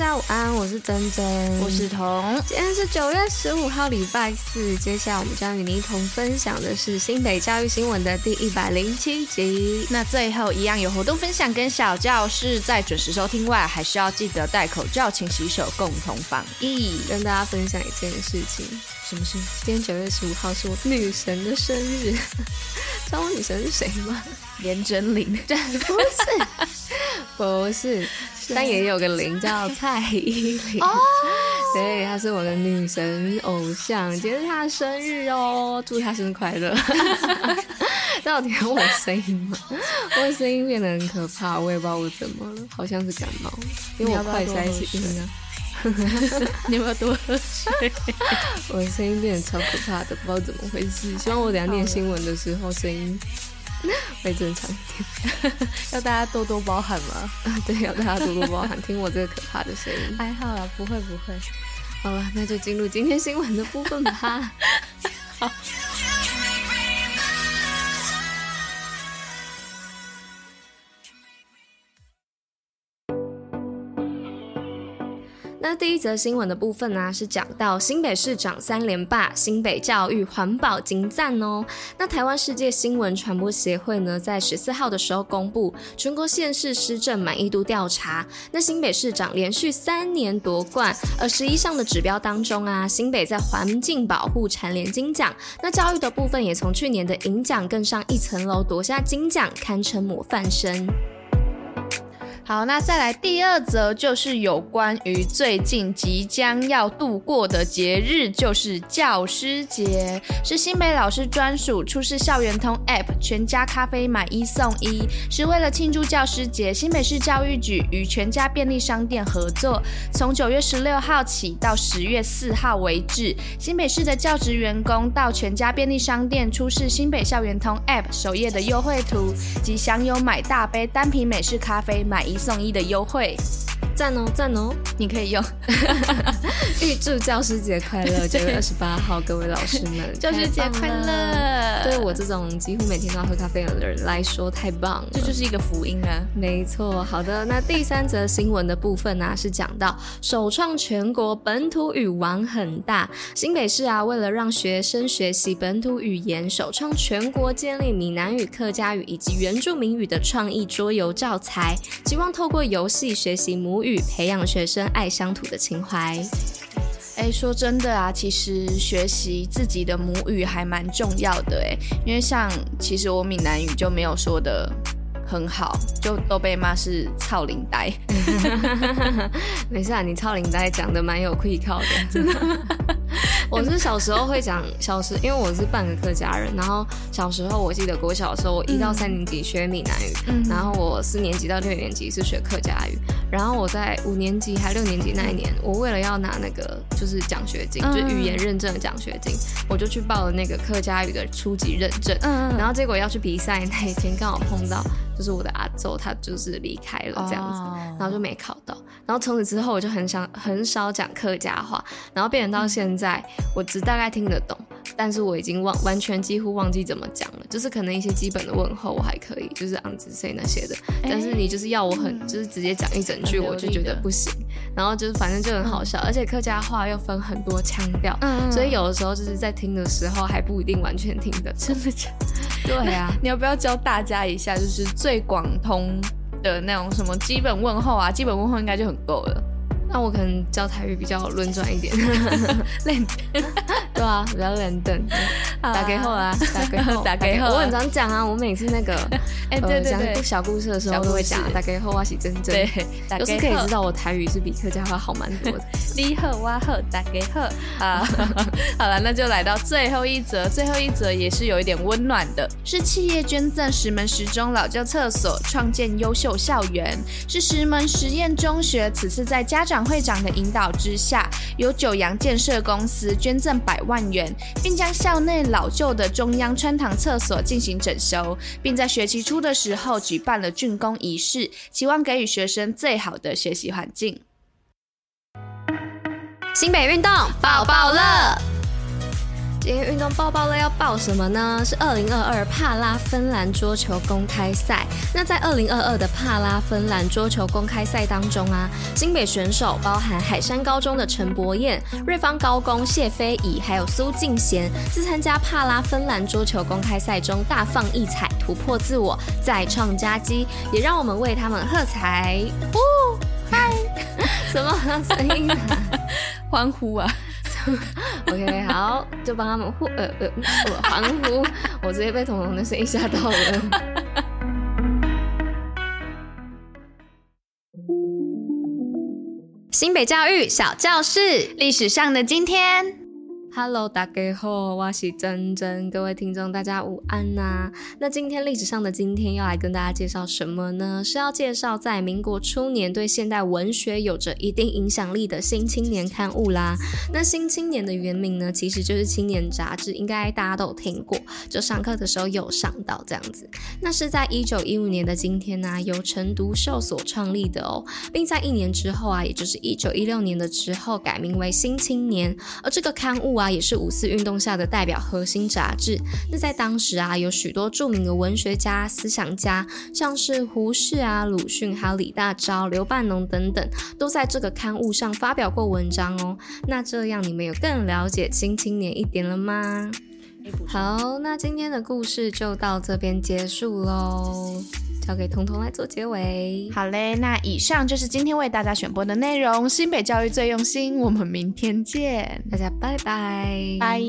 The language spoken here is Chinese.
家午安，我是珍珍，我是彤。今天是九月十五号，礼拜四。接下来我们将与你一同分享的是新北教育新闻的第一百零七集。那最后一样有活动分享跟小教室，在准时收听外，还是要记得戴口罩、勤洗手，共同防疫。跟大家分享一件事情，什么事？今天九月十五号是我女神的生日。知道我女神是谁吗？连真玲？不是，不是。但也有个零叫蔡依林哦，对，她是我的女神偶像，今天是她的生日哦，祝她生日快乐。到底有我声音吗？我的声音变得很可怕，我也不知道我怎么了，好像是感冒，因为我快塞起音了。你要不要多喝水？我的声音变得超可怕的，不知道怎么回事。希望我等下念新闻的时候声音。会正常一点，要大家多多包涵嘛。对，要大家多多包涵，听我这个可怕的声音。还好啦，不会不会。好了，那就进入今天新闻的部分吧。好。第一则新闻的部分呢、啊，是讲到新北市长三连霸，新北教育环保金赞哦。那台湾世界新闻传播协会呢，在十四号的时候公布全国县市施政满意度调查。那新北市长连续三年夺冠，而十一项的指标当中啊，新北在环境保护蝉联金奖。那教育的部分也从去年的银奖更上一层楼，夺下金奖，堪称模范生。好，那再来第二则，就是有关于最近即将要度过的节日，就是教师节，是新北老师专属，出示校园通 App，全家咖啡买一送一，是为了庆祝教师节。新北市教育局与全家便利商店合作，从九月十六号起到十月四号为止，新北市的教职员工到全家便利商店出示新北校园通 App 首页的优惠图，即享有买大杯单品美式咖啡买一送一的优惠。赞哦赞哦，你可以用。预祝教师节快乐！九月二十八号，各位老师们，教师节快乐！对我这种几乎每天都要喝咖啡的人来说，太棒了，这就是一个福音啊！没错，好的，那第三则新闻的部分呢、啊，是讲到首创全国本土语玩很大，新北市啊，为了让学生学习本土语言，首创全国建立闽南语、客家语以及原住民语的创意桌游教材，希望透过游戏学习母语。培养学生爱乡土的情怀。哎，说真的啊，其实学习自己的母语还蛮重要的哎，因为像其实我闽南语就没有说的很好，就都被骂是操林呆。没事啊，你操林呆讲的蛮有气口的，真的。我是小时候会讲，小时因为我是半个客家人，然后小时候我记得国小的时候，我一到三年级学闽南语，嗯、然后我四年级到六年级是学客家语，然后我在五年级还六年级那一年，我为了要拿那个就是奖学金，嗯、就语言认证的奖学金，我就去报了那个客家语的初级认证，嗯、然后结果要去比赛那一天刚好碰到，就是我的阿周他就是离开了这样子，哦、然后就没考到，然后从此之后我就很想很少讲客家话，然后变成到现在。嗯我只大概听得懂，但是我已经忘完全几乎忘记怎么讲了。就是可能一些基本的问候我还可以，就是昂子 say 那些的。但是你就是要我很就是直接讲一整句，我就觉得不行。然后就是反正就很好笑，而且客家话又分很多腔调，嗯，所以有的时候就是在听的时候还不一定完全听得。真的假的？对啊，你要不要教大家一下，就是最广通的那种什么基本问候啊？基本问候应该就很够了。那我可能教台语比较轮转一点，练，对啊，比较轮转。打给后啊，打给后，打给后。我很常讲啊，我每次那个，哎，对对对，讲小故事的时候都会讲打给后啊，洗真真，对，都是可以知道我台语是比客家话好蛮多的。你好，我 好，打给后。好，好了，那就来到最后一则，最后一则也是有一点温暖的，是企业捐赠石门十中老旧厕所，创建优秀校园，是石门实验中学，此次在家长。会长的引导之下，由九阳建设公司捐赠百万元，并将校内老旧的中央穿堂厕所进行整修，并在学期初的时候举办了竣工仪式，期望给予学生最好的学习环境。新北运动爆爆乐。今天运动爆爆乐要报什么呢？是二零二二帕拉芬兰桌球公开赛。那在二零二二的帕拉芬兰桌球公开赛当中啊，新北选手包含海山高中的陈柏彦、瑞芳高工谢飞怡，还有苏静贤，自参加帕拉芬兰桌球公开赛中大放异彩，突破自我，再创佳绩，也让我们为他们喝彩。呜嗨，什么声音？欢呼啊！OK，好，就帮他们呼呃呃欢呼，我直接被彤彤的声音吓到了。新北教育小教室，历史上的今天。Hello，大家好，我是珍珍，各位听众大家午安呐、那今天历史上的今天要来跟大家介绍什么呢？是要介绍在民国初年对现代文学有着一定影响力的《新青年》刊物啦。那《新青年》的原名呢，其实就是《青年杂志》，应该大家都有听过，就上课的时候有上到这样子。那是在一九一五年的今天呢、由陈独秀所创立的哦，并在一年之后啊，也就是一九一六年的之后改名为《新青年》，而这个刊物啊。也是五四运动下的代表核心杂志。那在当时啊，有许多著名的文学家、思想家，像是胡适啊、鲁迅、还有李大钊、刘半农等等，都在这个刊物上发表过文章哦。那这样你们有更了解《新青年》一点了吗？好，那今天的故事就到这边结束喽。交给彤彤来做结尾。好嘞，那以上就是今天为大家选播的内容。新北教育最用心，我们明天见，大家拜拜，拜。